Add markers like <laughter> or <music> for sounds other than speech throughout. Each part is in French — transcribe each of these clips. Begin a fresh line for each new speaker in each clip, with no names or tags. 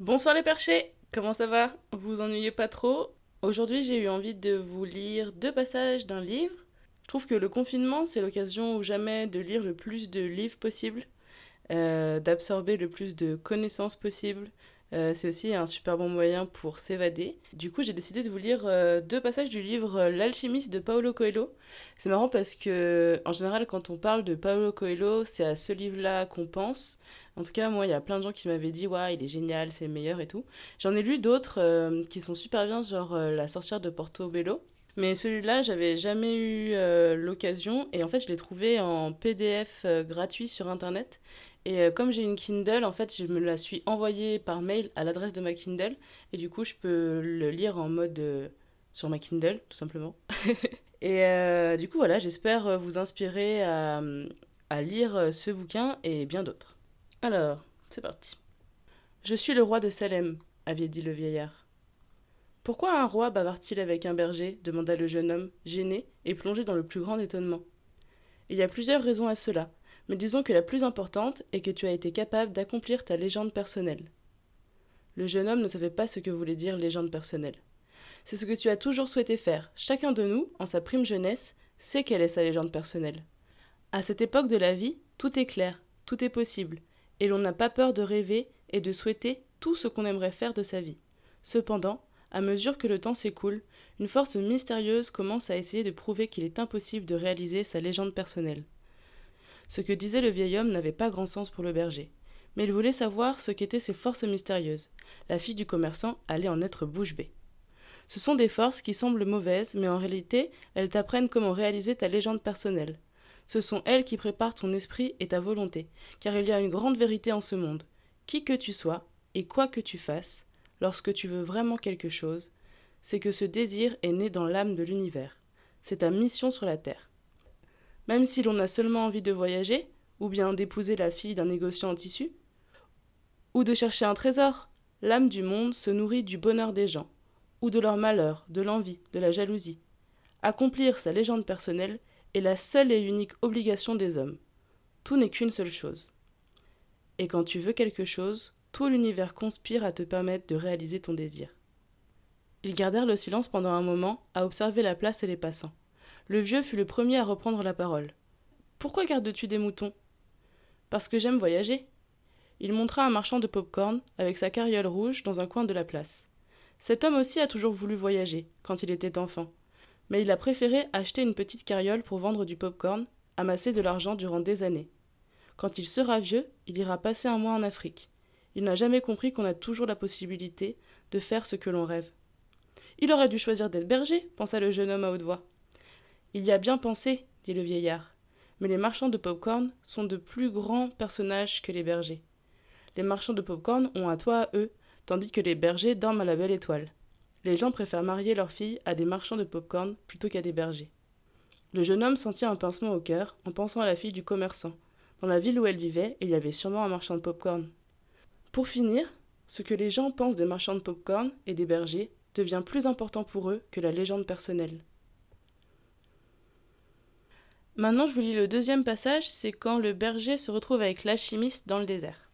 Bonsoir les perchés, comment ça va? Vous vous ennuyez pas trop? Aujourd'hui j'ai eu envie de vous lire deux passages d'un livre. Je trouve que le confinement c'est l'occasion ou jamais de lire le plus de livres possible, euh, d'absorber le plus de connaissances possible. Euh, c'est aussi un super bon moyen pour s'évader. Du coup j'ai décidé de vous lire euh, deux passages du livre L'alchimiste de Paolo Coelho. C'est marrant parce que en général quand on parle de Paolo Coelho c'est à ce livre-là qu'on pense. En tout cas, moi, il y a plein de gens qui m'avaient dit, ouais, il est génial, c'est le meilleur et tout. J'en ai lu d'autres euh, qui sont super bien, genre euh, La sorcière de Portobello. Mais celui-là, j'avais jamais eu euh, l'occasion. Et en fait, je l'ai trouvé en PDF gratuit sur Internet. Et comme j'ai une Kindle, en fait, je me la suis envoyée par mail à l'adresse de ma Kindle. Et du coup, je peux le lire en mode sur ma Kindle, tout simplement. <laughs> et du coup, voilà, j'espère vous inspirer à, à lire ce bouquin et bien d'autres. Alors, c'est parti. Je suis le roi de Salem, avait dit le vieillard. Pourquoi un roi bavard-il avec un berger? demanda le jeune homme, gêné et plongé dans le plus grand étonnement. Il y a plusieurs raisons à cela, mais disons que la plus importante est que tu as été capable d'accomplir ta légende personnelle. Le jeune homme ne savait pas ce que voulait dire légende personnelle. C'est ce que tu as toujours souhaité faire. Chacun de nous, en sa prime jeunesse, sait quelle est sa légende personnelle. À cette époque de la vie, tout est clair, tout est possible, et l'on n'a pas peur de rêver et de souhaiter tout ce qu'on aimerait faire de sa vie. Cependant, à mesure que le temps s'écoule, une force mystérieuse commence à essayer de prouver qu'il est impossible de réaliser sa légende personnelle. Ce que disait le vieil homme n'avait pas grand sens pour le berger, mais il voulait savoir ce qu'étaient ces forces mystérieuses. La fille du commerçant allait en être bouche bée. Ce sont des forces qui semblent mauvaises, mais en réalité, elles t'apprennent comment réaliser ta légende personnelle. Ce sont elles qui préparent ton esprit et ta volonté, car il y a une grande vérité en ce monde. Qui que tu sois, et quoi que tu fasses, lorsque tu veux vraiment quelque chose, c'est que ce désir est né dans l'âme de l'univers. C'est ta mission sur la terre. Même si l'on a seulement envie de voyager, ou bien d'épouser la fille d'un négociant en tissu, ou de chercher un trésor, l'âme du monde se nourrit du bonheur des gens, ou de leur malheur, de l'envie, de la jalousie. Accomplir sa légende personnelle est la seule et unique obligation des hommes. Tout n'est qu'une seule chose. Et quand tu veux quelque chose, tout l'univers conspire à te permettre de réaliser ton désir. Ils gardèrent le silence pendant un moment, à observer la place et les passants. Le vieux fut le premier à reprendre la parole. Pourquoi gardes-tu des moutons? Parce que j'aime voyager. Il montra un marchand de pop-corn avec sa carriole rouge dans un coin de la place. Cet homme aussi a toujours voulu voyager, quand il était enfant mais il a préféré acheter une petite carriole pour vendre du pop-corn, amasser de l'argent durant des années. Quand il sera vieux, il ira passer un mois en Afrique. Il n'a jamais compris qu'on a toujours la possibilité de faire ce que l'on rêve. Il aurait dû choisir d'être berger, pensa le jeune homme à haute voix. Il y a bien pensé, dit le vieillard, mais les marchands de pop-corn sont de plus grands personnages que les bergers. Les marchands de pop-corn ont un toit à eux, tandis que les bergers dorment à la belle étoile. Les gens préfèrent marier leurs filles à des marchands de pop-corn plutôt qu'à des bergers. Le jeune homme sentit un pincement au cœur en pensant à la fille du commerçant. Dans la ville où elle vivait, il y avait sûrement un marchand de pop-corn. Pour finir, ce que les gens pensent des marchands de pop-corn et des bergers devient plus important pour eux que la légende personnelle. Maintenant, je vous lis le deuxième passage, c'est quand le berger se retrouve avec l'alchimiste dans le désert.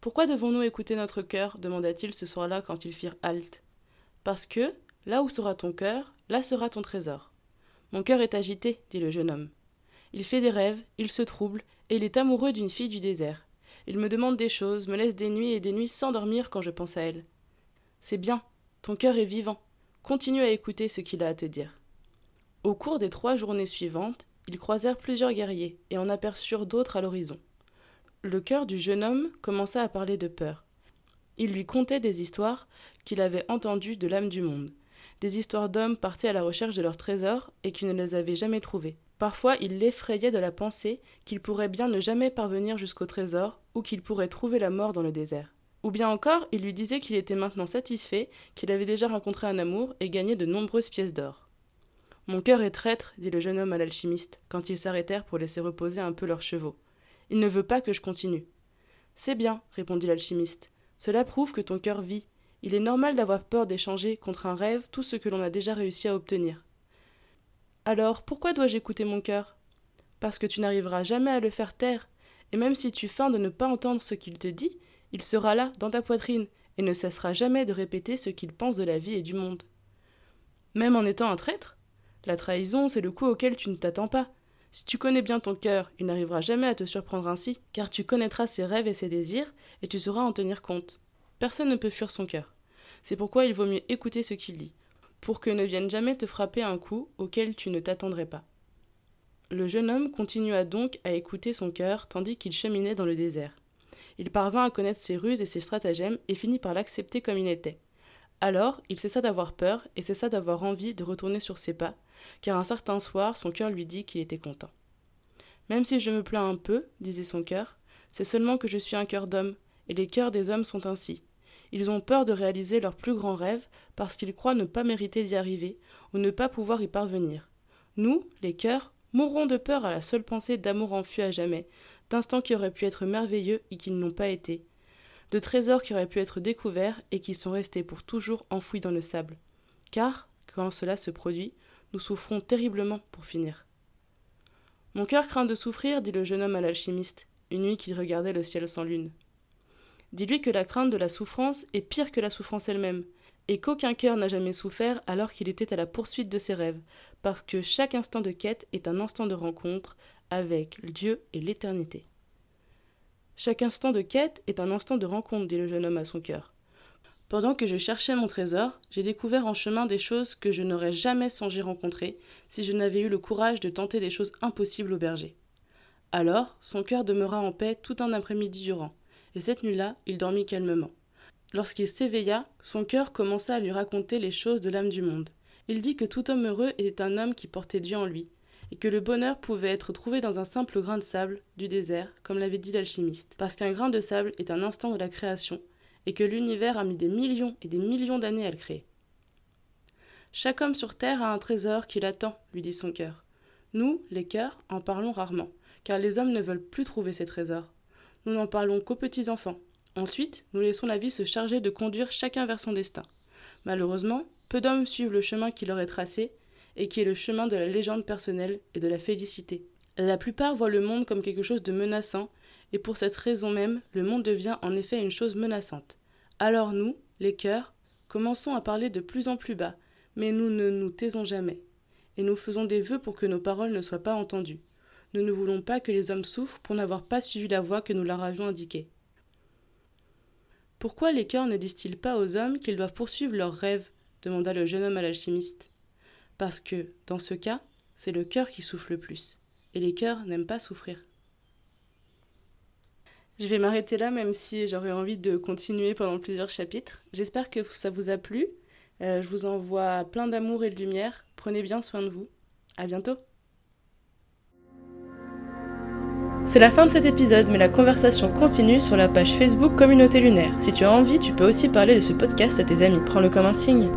Pourquoi devons-nous écouter notre cœur? demanda-t-il ce soir-là quand ils firent halte. Parce que, là où sera ton cœur, là sera ton trésor. Mon cœur est agité, dit le jeune homme. Il fait des rêves, il se trouble, et il est amoureux d'une fille du désert. Il me demande des choses, me laisse des nuits et des nuits sans dormir quand je pense à elle. C'est bien, ton cœur est vivant. Continue à écouter ce qu'il a à te dire. Au cours des trois journées suivantes, ils croisèrent plusieurs guerriers et en aperçurent d'autres à l'horizon. Le cœur du jeune homme commença à parler de peur. Il lui contait des histoires qu'il avait entendues de l'âme du monde, des histoires d'hommes partis à la recherche de leurs trésors et qui ne les avaient jamais trouvés, Parfois il l'effrayait de la pensée qu'il pourrait bien ne jamais parvenir jusqu'au trésor, ou qu'il pourrait trouver la mort dans le désert. Ou bien encore, il lui disait qu'il était maintenant satisfait, qu'il avait déjà rencontré un amour et gagné de nombreuses pièces d'or. Mon cœur est traître, dit le jeune homme à l'alchimiste, quand ils s'arrêtèrent pour laisser reposer un peu leurs chevaux. Il ne veut pas que je continue. C'est bien, répondit l'alchimiste. Cela prouve que ton cœur vit. Il est normal d'avoir peur d'échanger contre un rêve tout ce que l'on a déjà réussi à obtenir. Alors, pourquoi dois-je écouter mon cœur? Parce que tu n'arriveras jamais à le faire taire, et même si tu feins de ne pas entendre ce qu'il te dit, il sera là, dans ta poitrine, et ne cessera jamais de répéter ce qu'il pense de la vie et du monde. Même en étant un traître La trahison, c'est le coup auquel tu ne t'attends pas. Si tu connais bien ton cœur, il n'arrivera jamais à te surprendre ainsi, car tu connaîtras ses rêves et ses désirs, et tu sauras en tenir compte. Personne ne peut fuir son cœur. C'est pourquoi il vaut mieux écouter ce qu'il dit, pour que ne vienne jamais te frapper un coup auquel tu ne t'attendrais pas. Le jeune homme continua donc à écouter son cœur tandis qu'il cheminait dans le désert. Il parvint à connaître ses ruses et ses stratagèmes et finit par l'accepter comme il était. Alors, il cessa d'avoir peur et cessa d'avoir envie de retourner sur ses pas, car un certain soir son cœur lui dit qu'il était content. Même si je me plains un peu, disait son cœur, c'est seulement que je suis un cœur d'homme, et les cœurs des hommes sont ainsi. Ils ont peur de réaliser leurs plus grands rêves parce qu'ils croient ne pas mériter d'y arriver ou ne pas pouvoir y parvenir. Nous, les cœurs, mourrons de peur à la seule pensée d'amour enfui à jamais, d'instants qui auraient pu être merveilleux et qui ne l'ont pas été, de trésors qui auraient pu être découverts et qui sont restés pour toujours enfouis dans le sable. Car, quand cela se produit, nous souffrons terriblement pour finir. Mon cœur craint de souffrir, dit le jeune homme à l'alchimiste, une nuit qu'il regardait le ciel sans lune. Dis-lui que la crainte de la souffrance est pire que la souffrance elle-même, et qu'aucun cœur n'a jamais souffert alors qu'il était à la poursuite de ses rêves, parce que chaque instant de quête est un instant de rencontre avec Dieu et l'éternité. Chaque instant de quête est un instant de rencontre, dit le jeune homme à son cœur. Pendant que je cherchais mon trésor, j'ai découvert en chemin des choses que je n'aurais jamais songé rencontrer si je n'avais eu le courage de tenter des choses impossibles au berger. Alors, son cœur demeura en paix tout un après-midi durant, et cette nuit-là, il dormit calmement. Lorsqu'il s'éveilla, son cœur commença à lui raconter les choses de l'âme du monde. Il dit que tout homme heureux était un homme qui portait Dieu en lui, et que le bonheur pouvait être trouvé dans un simple grain de sable du désert, comme l'avait dit l'alchimiste, parce qu'un grain de sable est un instant de la création, et que l'univers a mis des millions et des millions d'années à le créer. Chaque homme sur Terre a un trésor qui l'attend, lui dit son cœur. Nous, les cœurs, en parlons rarement, car les hommes ne veulent plus trouver ces trésors. Nous n'en parlons qu'aux petits-enfants. Ensuite, nous laissons la vie se charger de conduire chacun vers son destin. Malheureusement, peu d'hommes suivent le chemin qui leur est tracé, et qui est le chemin de la légende personnelle et de la félicité. La plupart voient le monde comme quelque chose de menaçant, et pour cette raison même, le monde devient en effet une chose menaçante. Alors nous, les cœurs, commençons à parler de plus en plus bas, mais nous ne nous taisons jamais, et nous faisons des vœux pour que nos paroles ne soient pas entendues. Nous ne voulons pas que les hommes souffrent pour n'avoir pas suivi la voie que nous leur avions indiquée. Pourquoi les cœurs ne disent-ils pas aux hommes qu'ils doivent poursuivre leurs rêves? demanda le jeune homme à l'alchimiste. Parce que, dans ce cas, c'est le cœur qui souffle le plus, et les cœurs n'aiment pas souffrir. Je vais m'arrêter là, même si j'aurais envie de continuer pendant plusieurs chapitres. J'espère que ça vous a plu. Euh, je vous envoie plein d'amour et de lumière. Prenez bien soin de vous. À bientôt. C'est la fin de cet épisode, mais la conversation continue sur la page Facebook Communauté Lunaire. Si tu as envie, tu peux aussi parler de ce podcast à tes amis. Prends-le comme un signe.